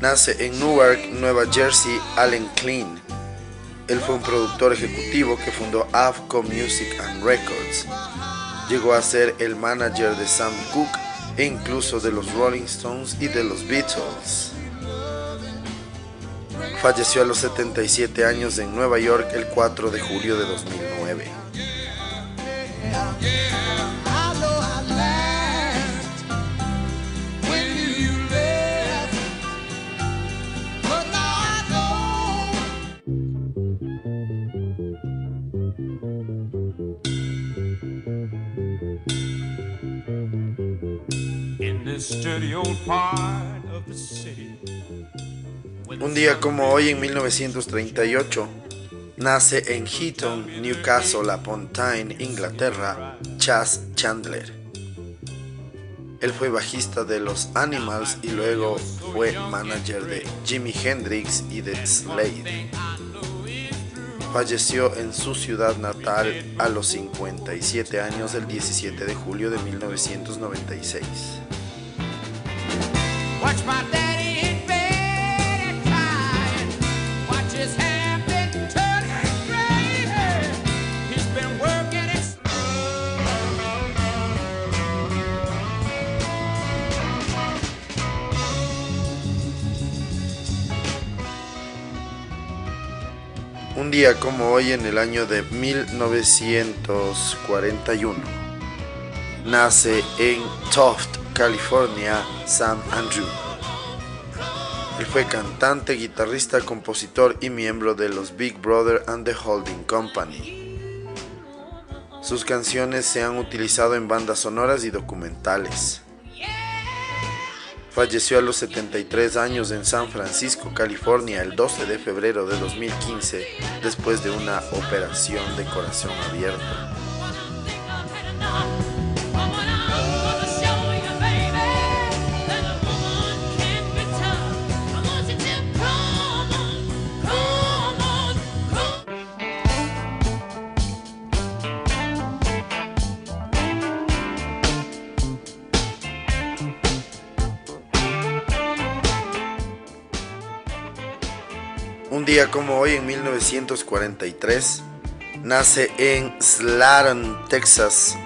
Nace en Newark, Nueva Jersey, Allen Klein. Él fue un productor ejecutivo que fundó Avco Music and Records. Llegó a ser el manager de Sam Cooke e incluso de los Rolling Stones y de los Beatles. Falleció a los 77 años en Nueva York el 4 de julio de 2009. Un día como hoy en 1938, nace en Heaton, Newcastle upon Tyne, Inglaterra, Chas Chandler. Él fue bajista de los Animals y luego fue manager de Jimi Hendrix y de Slade. Falleció en su ciudad natal a los 57 años el 17 de julio de 1996. Un día como hoy en el año de 1941 nace en Toft, California, Sam Andrew. Él fue cantante, guitarrista, compositor y miembro de los Big Brother and the Holding Company. Sus canciones se han utilizado en bandas sonoras y documentales. Falleció a los 73 años en San Francisco, California, el 12 de febrero de 2015, después de una operación de corazón abierto. Día como hoy, en 1943, nace en Slaton, Texas,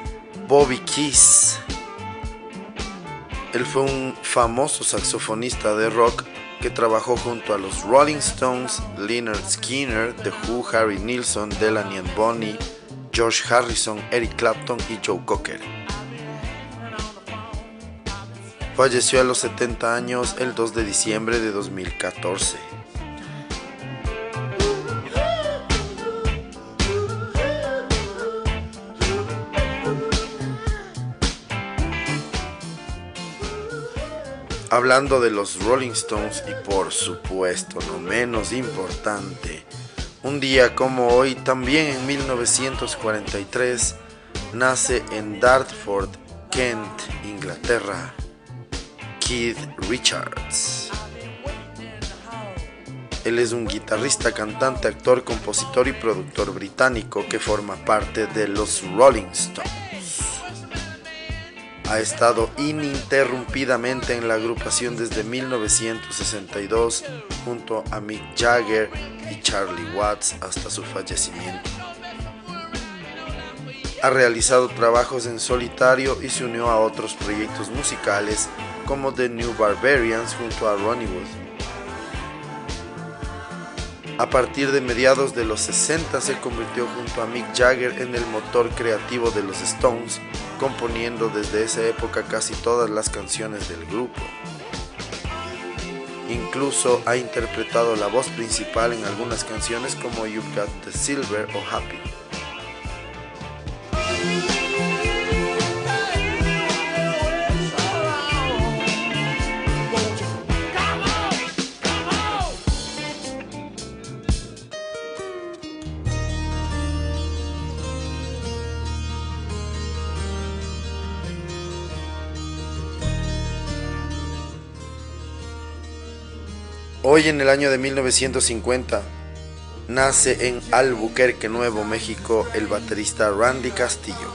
Bobby Keys. Él fue un famoso saxofonista de rock que trabajó junto a los Rolling Stones, Leonard Skinner, The Who, Harry Nilsson, Delaney and Bonnie, George Harrison, Eric Clapton y Joe Cocker. Falleció a los 70 años el 2 de diciembre de 2014. Hablando de los Rolling Stones y por supuesto, no menos importante, un día como hoy, también en 1943, nace en Dartford, Kent, Inglaterra, Keith Richards. Él es un guitarrista, cantante, actor, compositor y productor británico que forma parte de los Rolling Stones ha estado ininterrumpidamente en la agrupación desde 1962 junto a Mick Jagger y Charlie Watts hasta su fallecimiento. Ha realizado trabajos en solitario y se unió a otros proyectos musicales como The New Barbarians junto a Ronnie Wood. A partir de mediados de los 60 se convirtió junto a Mick Jagger en el motor creativo de los Stones, componiendo desde esa época casi todas las canciones del grupo. Incluso ha interpretado la voz principal en algunas canciones como You've Got the Silver o Happy. Hoy en el año de 1950 nace en Albuquerque, Nuevo México, el baterista Randy Castillo.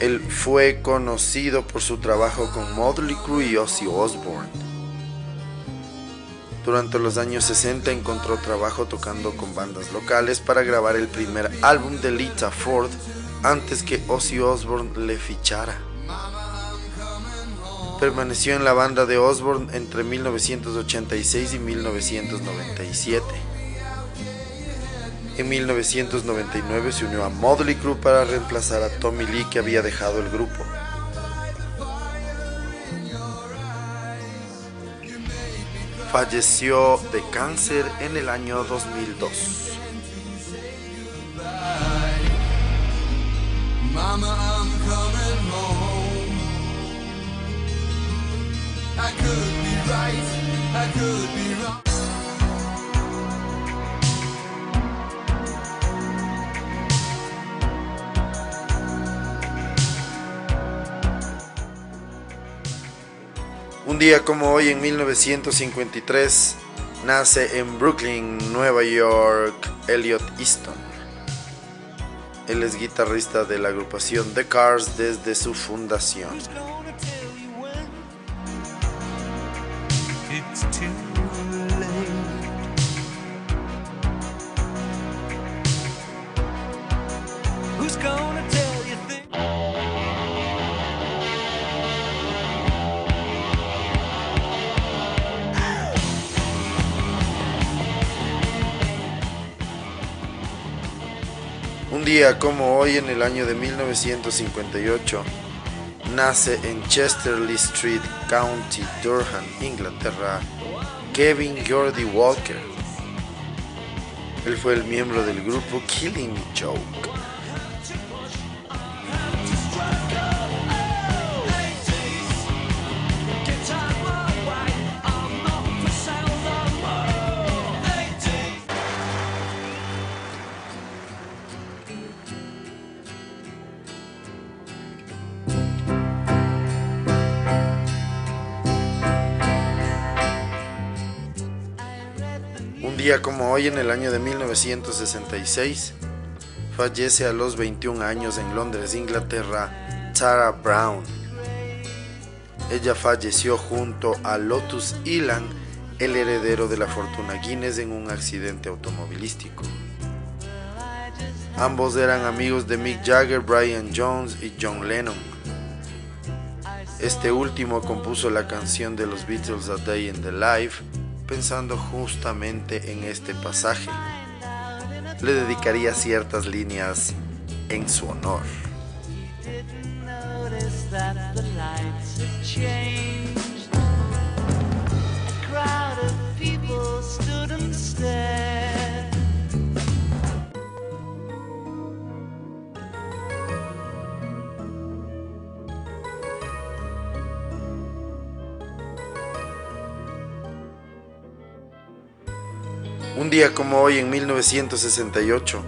Él fue conocido por su trabajo con Motley Crue y Ozzy Osbourne. Durante los años 60 encontró trabajo tocando con bandas locales para grabar el primer álbum de Lita Ford antes que Ozzy Osbourne le fichara. Permaneció en la banda de Osbourne entre 1986 y 1997. En 1999 se unió a Motley Crue para reemplazar a Tommy Lee que había dejado el grupo. Falleció de cáncer en el año 2002. Un día como hoy en 1953 nace en Brooklyn, Nueva York, Elliot Easton. Él es guitarrista de la agrupación The Cars desde su fundación. Un día como hoy en el año de 1958, nace en Chesterley Street, County Durham, Inglaterra, Kevin Jordi Walker. Él fue el miembro del grupo Killing Joke. Como hoy en el año de 1966, fallece a los 21 años en Londres, Inglaterra, Tara Brown. Ella falleció junto a Lotus Elan, el heredero de la fortuna Guinness, en un accidente automovilístico. Ambos eran amigos de Mick Jagger, Brian Jones y John Lennon. Este último compuso la canción de los Beatles A Day in the Life pensando justamente en este pasaje. Le dedicaría ciertas líneas en su honor. Un día como hoy en 1968,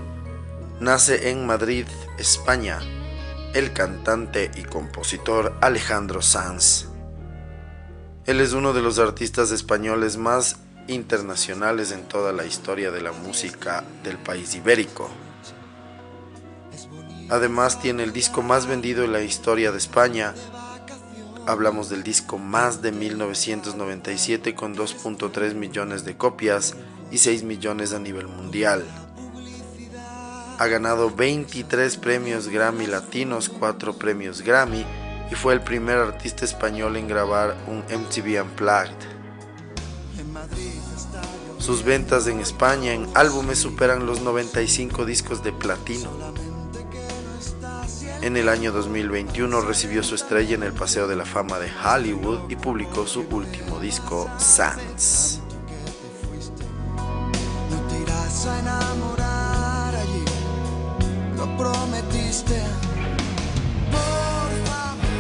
nace en Madrid, España, el cantante y compositor Alejandro Sanz. Él es uno de los artistas españoles más internacionales en toda la historia de la música del país ibérico. Además tiene el disco más vendido en la historia de España. Hablamos del disco más de 1997 con 2.3 millones de copias y 6 millones a nivel mundial. Ha ganado 23 premios Grammy latinos, 4 premios Grammy y fue el primer artista español en grabar un MTV Unplugged. Sus ventas en España en álbumes superan los 95 discos de platino. En el año 2021 recibió su estrella en el Paseo de la Fama de Hollywood y publicó su último disco, Sands a enamorar allí, lo prometiste. Por favor,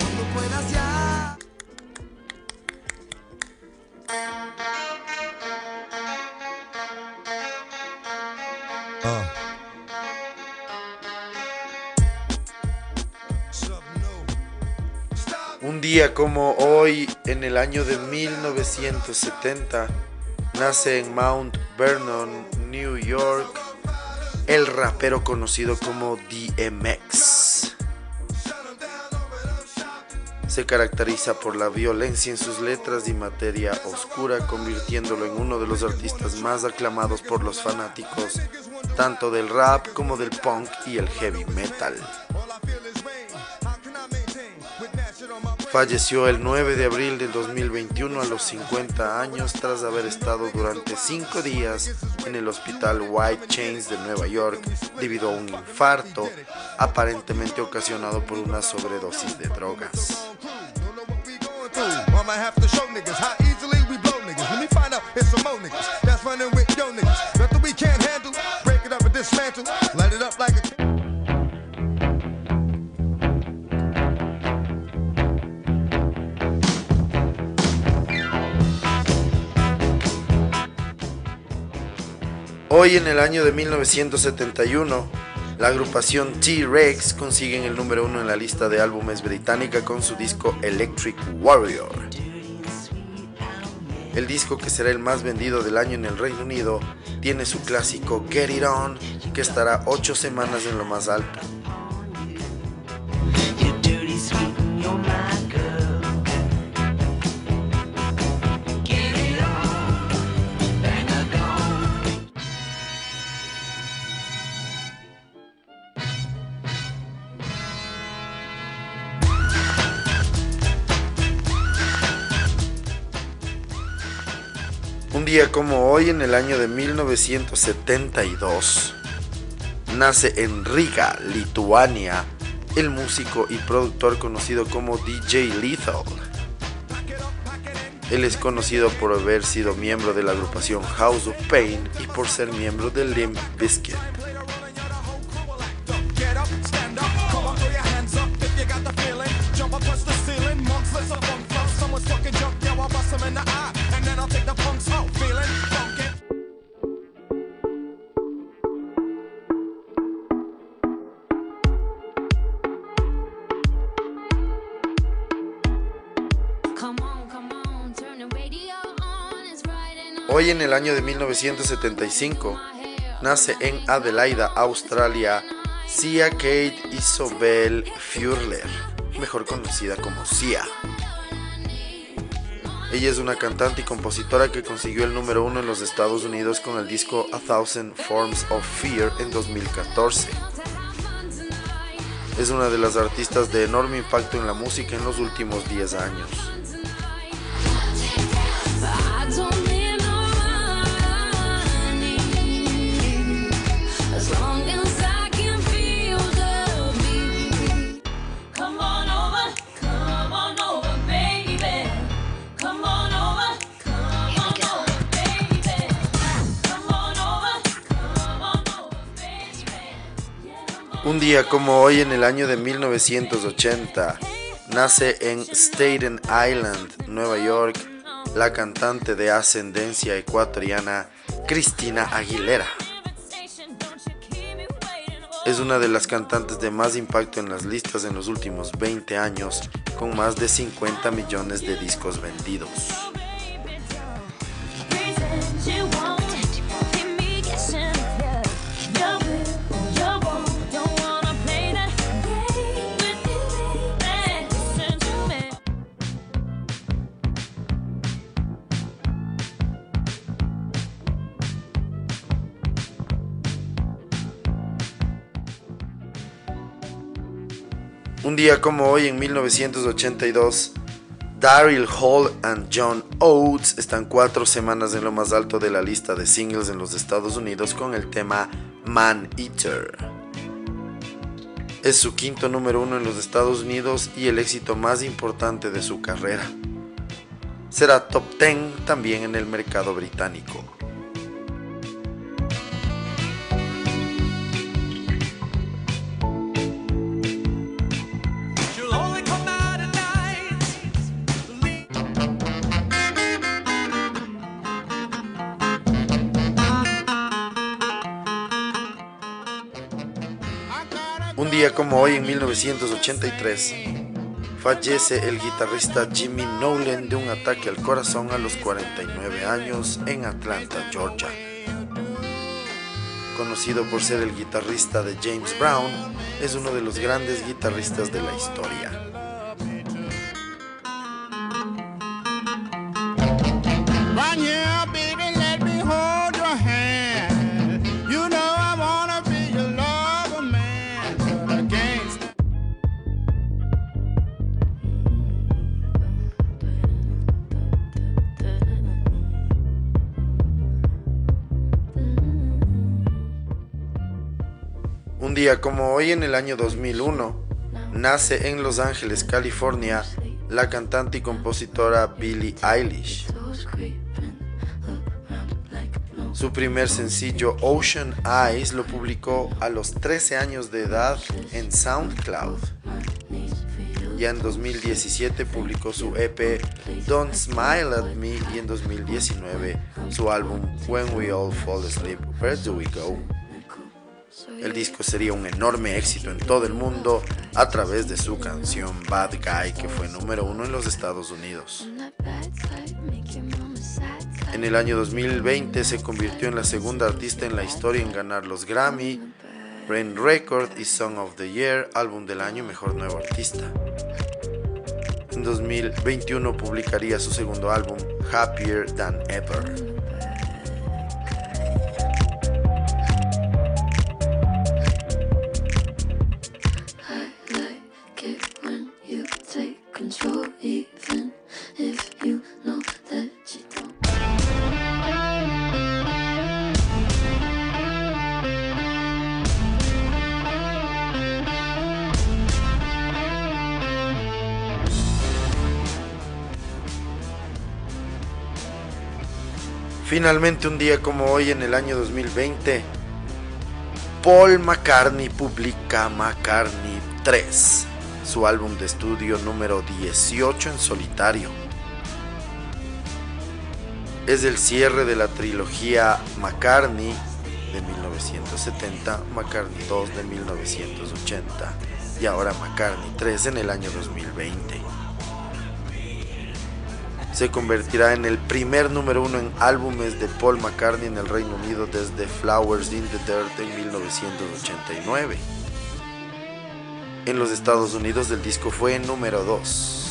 cuando puedas ya. Un día como hoy, en el año de 1970, nace en Mount Vernon, New York, el rapero conocido como DMX. Se caracteriza por la violencia en sus letras y materia oscura, convirtiéndolo en uno de los artistas más aclamados por los fanáticos, tanto del rap como del punk y el heavy metal. Falleció el 9 de abril del 2021 a los 50 años tras haber estado durante 5 días en el hospital White Chains de Nueva York debido a un infarto aparentemente ocasionado por una sobredosis de drogas. Hoy en el año de 1971, la agrupación T-Rex consiguen el número uno en la lista de álbumes británica con su disco Electric Warrior. El disco que será el más vendido del año en el Reino Unido tiene su clásico Get It On, que estará ocho semanas en lo más alto. Día como hoy, en el año de 1972, nace en Riga, Lituania, el músico y productor conocido como DJ Lethal. Él es conocido por haber sido miembro de la agrupación House of Pain y por ser miembro de Limp Bizkit. Hoy en el año de 1975 nace en Adelaida, Australia, Sia Kate Isobel Furler, mejor conocida como Sia. Ella es una cantante y compositora que consiguió el número uno en los Estados Unidos con el disco A Thousand Forms of Fear en 2014. Es una de las artistas de enorme impacto en la música en los últimos 10 años. Un día como hoy en el año de 1980, nace en Staten Island, Nueva York, la cantante de ascendencia ecuatoriana Cristina Aguilera. Es una de las cantantes de más impacto en las listas en los últimos 20 años, con más de 50 millones de discos vendidos. Un día como hoy en 1982, Daryl Hall and John Oates están cuatro semanas en lo más alto de la lista de singles en los Estados Unidos con el tema Man Eater. Es su quinto número uno en los Estados Unidos y el éxito más importante de su carrera. Será top 10 también en el mercado británico. Como hoy en 1983, fallece el guitarrista Jimmy Nolan de un ataque al corazón a los 49 años en Atlanta, Georgia. Conocido por ser el guitarrista de James Brown, es uno de los grandes guitarristas de la historia. Como hoy en el año 2001, nace en Los Ángeles, California, la cantante y compositora Billie Eilish. Su primer sencillo Ocean Eyes lo publicó a los 13 años de edad en SoundCloud. Ya en 2017 publicó su EP Don't Smile at Me y en 2019 su álbum When We All Fall Asleep, Where Do We Go? El disco sería un enorme éxito en todo el mundo a través de su canción Bad Guy que fue número uno en los Estados Unidos. En el año 2020 se convirtió en la segunda artista en la historia en ganar los Grammy, Brain Record y Song of the Year, álbum del año y mejor nuevo artista. En 2021 publicaría su segundo álbum, Happier Than Ever. Finalmente un día como hoy en el año 2020, Paul McCartney publica McCartney 3, su álbum de estudio número 18 en solitario. Es el cierre de la trilogía McCartney de 1970, McCartney 2 de 1980 y ahora McCartney 3 en el año 2020 se convertirá en el primer número uno en álbumes de Paul McCartney en el Reino Unido desde Flowers in the Dirt en 1989. En los Estados Unidos el disco fue número 2.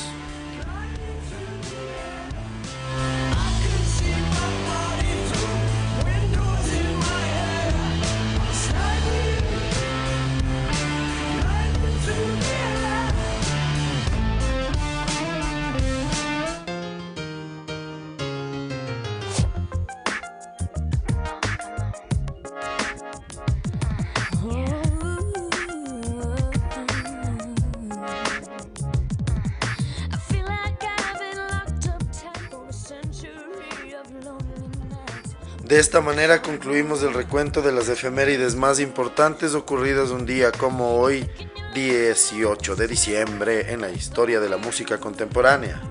Esta manera concluimos el recuento de las efemérides más importantes ocurridas un día como hoy, 18 de diciembre, en la historia de la música contemporánea.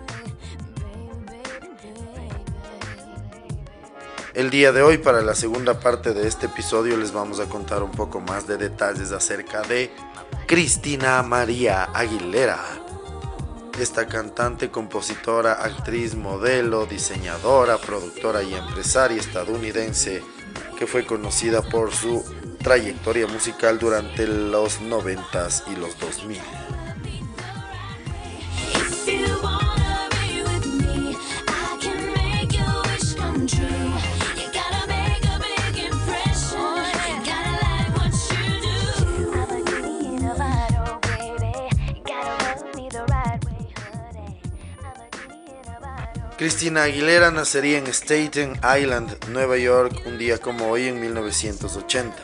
El día de hoy, para la segunda parte de este episodio, les vamos a contar un poco más de detalles acerca de Cristina María Aguilera esta cantante, compositora, actriz, modelo, diseñadora, productora y empresaria estadounidense que fue conocida por su trayectoria musical durante los 90s y los 2000. Cristina Aguilera nacería en Staten Island, Nueva York, un día como hoy en 1980.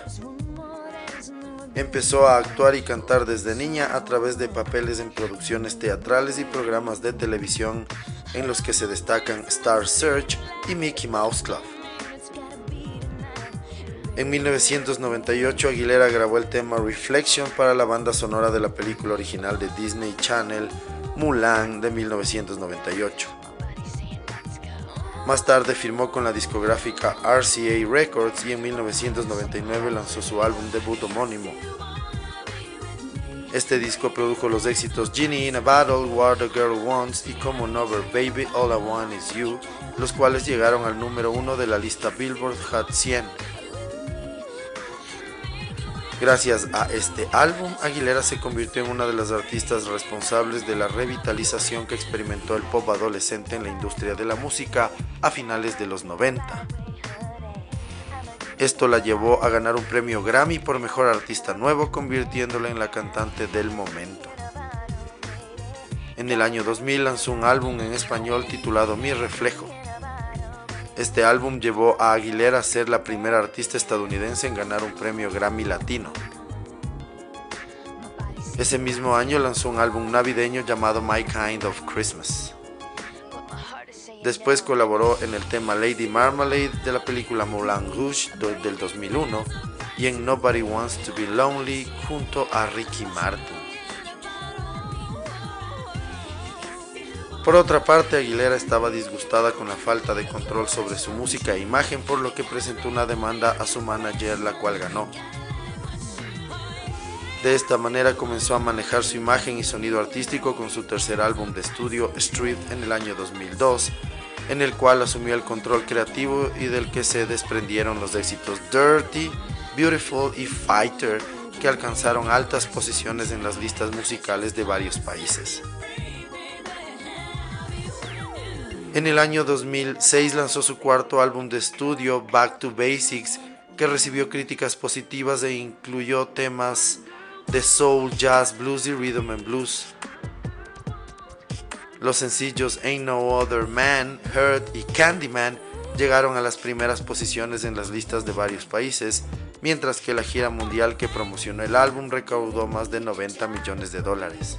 Empezó a actuar y cantar desde niña a través de papeles en producciones teatrales y programas de televisión en los que se destacan Star Search y Mickey Mouse Club. En 1998 Aguilera grabó el tema Reflection para la banda sonora de la película original de Disney Channel Mulan de 1998. Más tarde firmó con la discográfica RCA Records y en 1999 lanzó su álbum debut homónimo. Este disco produjo los éxitos Genie in a Battle, What a Girl Wants y Como Over Baby All I Want Is You, los cuales llegaron al número uno de la lista Billboard Hot 100. Gracias a este álbum, Aguilera se convirtió en una de las artistas responsables de la revitalización que experimentó el pop adolescente en la industria de la música a finales de los 90. Esto la llevó a ganar un premio Grammy por Mejor Artista Nuevo, convirtiéndola en la cantante del momento. En el año 2000 lanzó un álbum en español titulado Mi Reflejo. Este álbum llevó a Aguilera a ser la primera artista estadounidense en ganar un premio Grammy Latino. Ese mismo año lanzó un álbum navideño llamado My Kind of Christmas. Después colaboró en el tema Lady Marmalade de la película Moulin Rouge del 2001 y en Nobody Wants to Be Lonely junto a Ricky Martin. Por otra parte, Aguilera estaba disgustada con la falta de control sobre su música e imagen, por lo que presentó una demanda a su manager, la cual ganó. De esta manera comenzó a manejar su imagen y sonido artístico con su tercer álbum de estudio, Street, en el año 2002, en el cual asumió el control creativo y del que se desprendieron los éxitos Dirty, Beautiful y Fighter, que alcanzaron altas posiciones en las listas musicales de varios países. En el año 2006 lanzó su cuarto álbum de estudio, Back to Basics, que recibió críticas positivas e incluyó temas de soul, jazz, blues y rhythm and blues. Los sencillos Ain't No Other Man, Hurt y Candyman llegaron a las primeras posiciones en las listas de varios países, mientras que la gira mundial que promocionó el álbum recaudó más de 90 millones de dólares.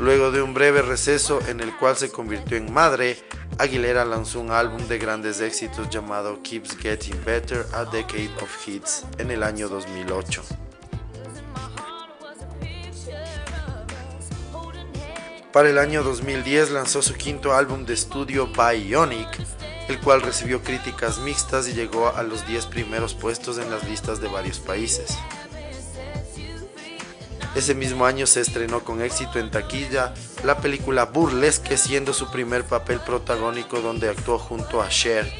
Luego de un breve receso en el cual se convirtió en madre, Aguilera lanzó un álbum de grandes éxitos llamado Keeps Getting Better, A Decade of Hits en el año 2008. Para el año 2010 lanzó su quinto álbum de estudio Bionic, el cual recibió críticas mixtas y llegó a los 10 primeros puestos en las listas de varios países. Ese mismo año se estrenó con éxito en taquilla la película Burlesque, siendo su primer papel protagónico donde actuó junto a Cher.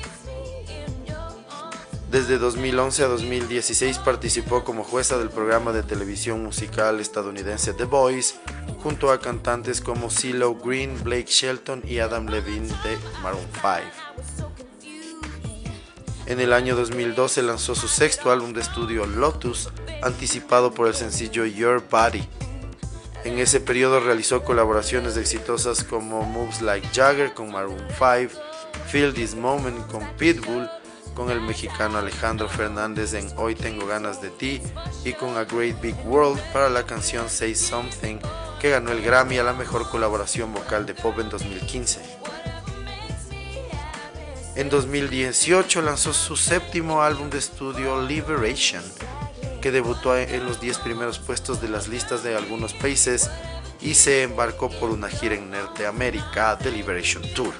Desde 2011 a 2016 participó como jueza del programa de televisión musical estadounidense The Voice, junto a cantantes como CeeLo Green, Blake Shelton y Adam Levine de Maroon 5. En el año 2012 lanzó su sexto álbum de estudio Lotus, anticipado por el sencillo Your Body. En ese periodo realizó colaboraciones exitosas como Moves Like Jagger con Maroon 5, Feel This Moment con Pitbull, con el mexicano Alejandro Fernández en Hoy Tengo Ganas de Ti y con A Great Big World para la canción Say Something que ganó el Grammy a la mejor colaboración vocal de pop en 2015. En 2018 lanzó su séptimo álbum de estudio Liberation, que debutó en los 10 primeros puestos de las listas de algunos países y se embarcó por una gira en Norteamérica, The Liberation Tour.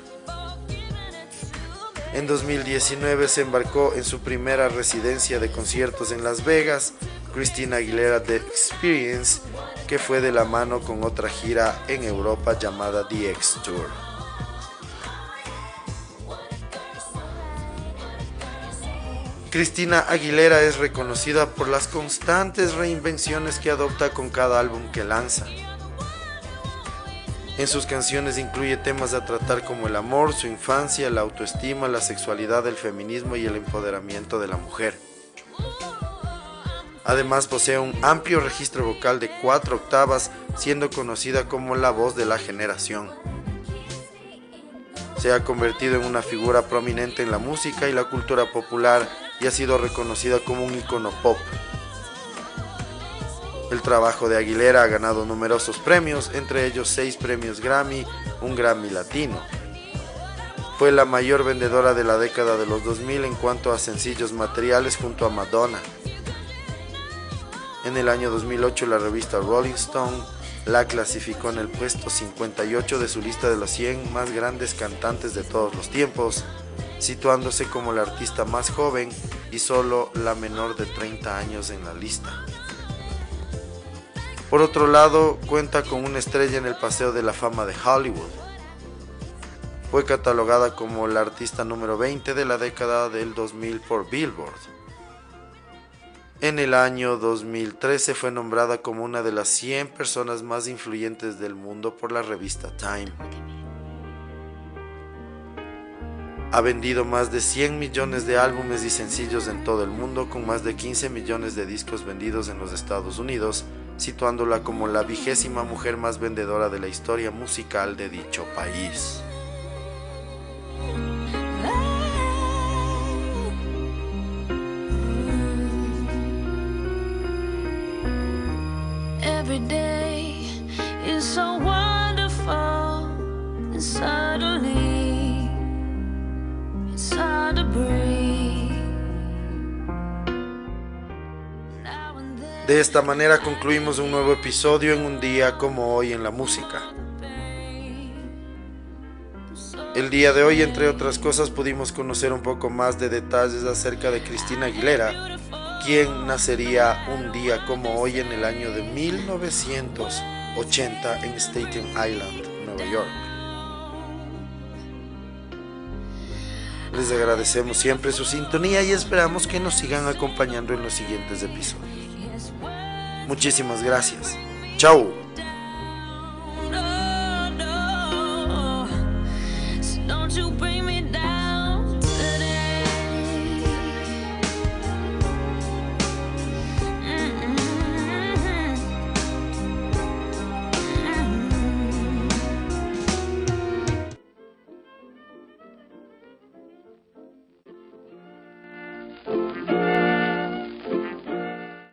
En 2019 se embarcó en su primera residencia de conciertos en Las Vegas, Christina Aguilera The Experience, que fue de la mano con otra gira en Europa llamada The X Tour. Cristina Aguilera es reconocida por las constantes reinvenciones que adopta con cada álbum que lanza. En sus canciones incluye temas a tratar como el amor, su infancia, la autoestima, la sexualidad, el feminismo y el empoderamiento de la mujer. Además posee un amplio registro vocal de cuatro octavas, siendo conocida como la voz de la generación. Se ha convertido en una figura prominente en la música y la cultura popular y ha sido reconocida como un icono pop. El trabajo de Aguilera ha ganado numerosos premios, entre ellos seis premios Grammy, un Grammy Latino. Fue la mayor vendedora de la década de los 2000 en cuanto a sencillos materiales junto a Madonna. En el año 2008 la revista Rolling Stone la clasificó en el puesto 58 de su lista de los 100 más grandes cantantes de todos los tiempos, situándose como la artista más joven y solo la menor de 30 años en la lista. Por otro lado, cuenta con una estrella en el Paseo de la Fama de Hollywood. Fue catalogada como la artista número 20 de la década del 2000 por Billboard. En el año 2013 fue nombrada como una de las 100 personas más influyentes del mundo por la revista Time. Ha vendido más de 100 millones de álbumes y sencillos en todo el mundo, con más de 15 millones de discos vendidos en los Estados Unidos, situándola como la vigésima mujer más vendedora de la historia musical de dicho país. De esta manera concluimos un nuevo episodio en un día como hoy en la música. El día de hoy, entre otras cosas, pudimos conocer un poco más de detalles acerca de Cristina Aguilera, quien nacería un día como hoy en el año de 1980 en Staten Island, Nueva York. Les agradecemos siempre su sintonía y esperamos que nos sigan acompañando en los siguientes episodios. Muchísimas gracias. Chao.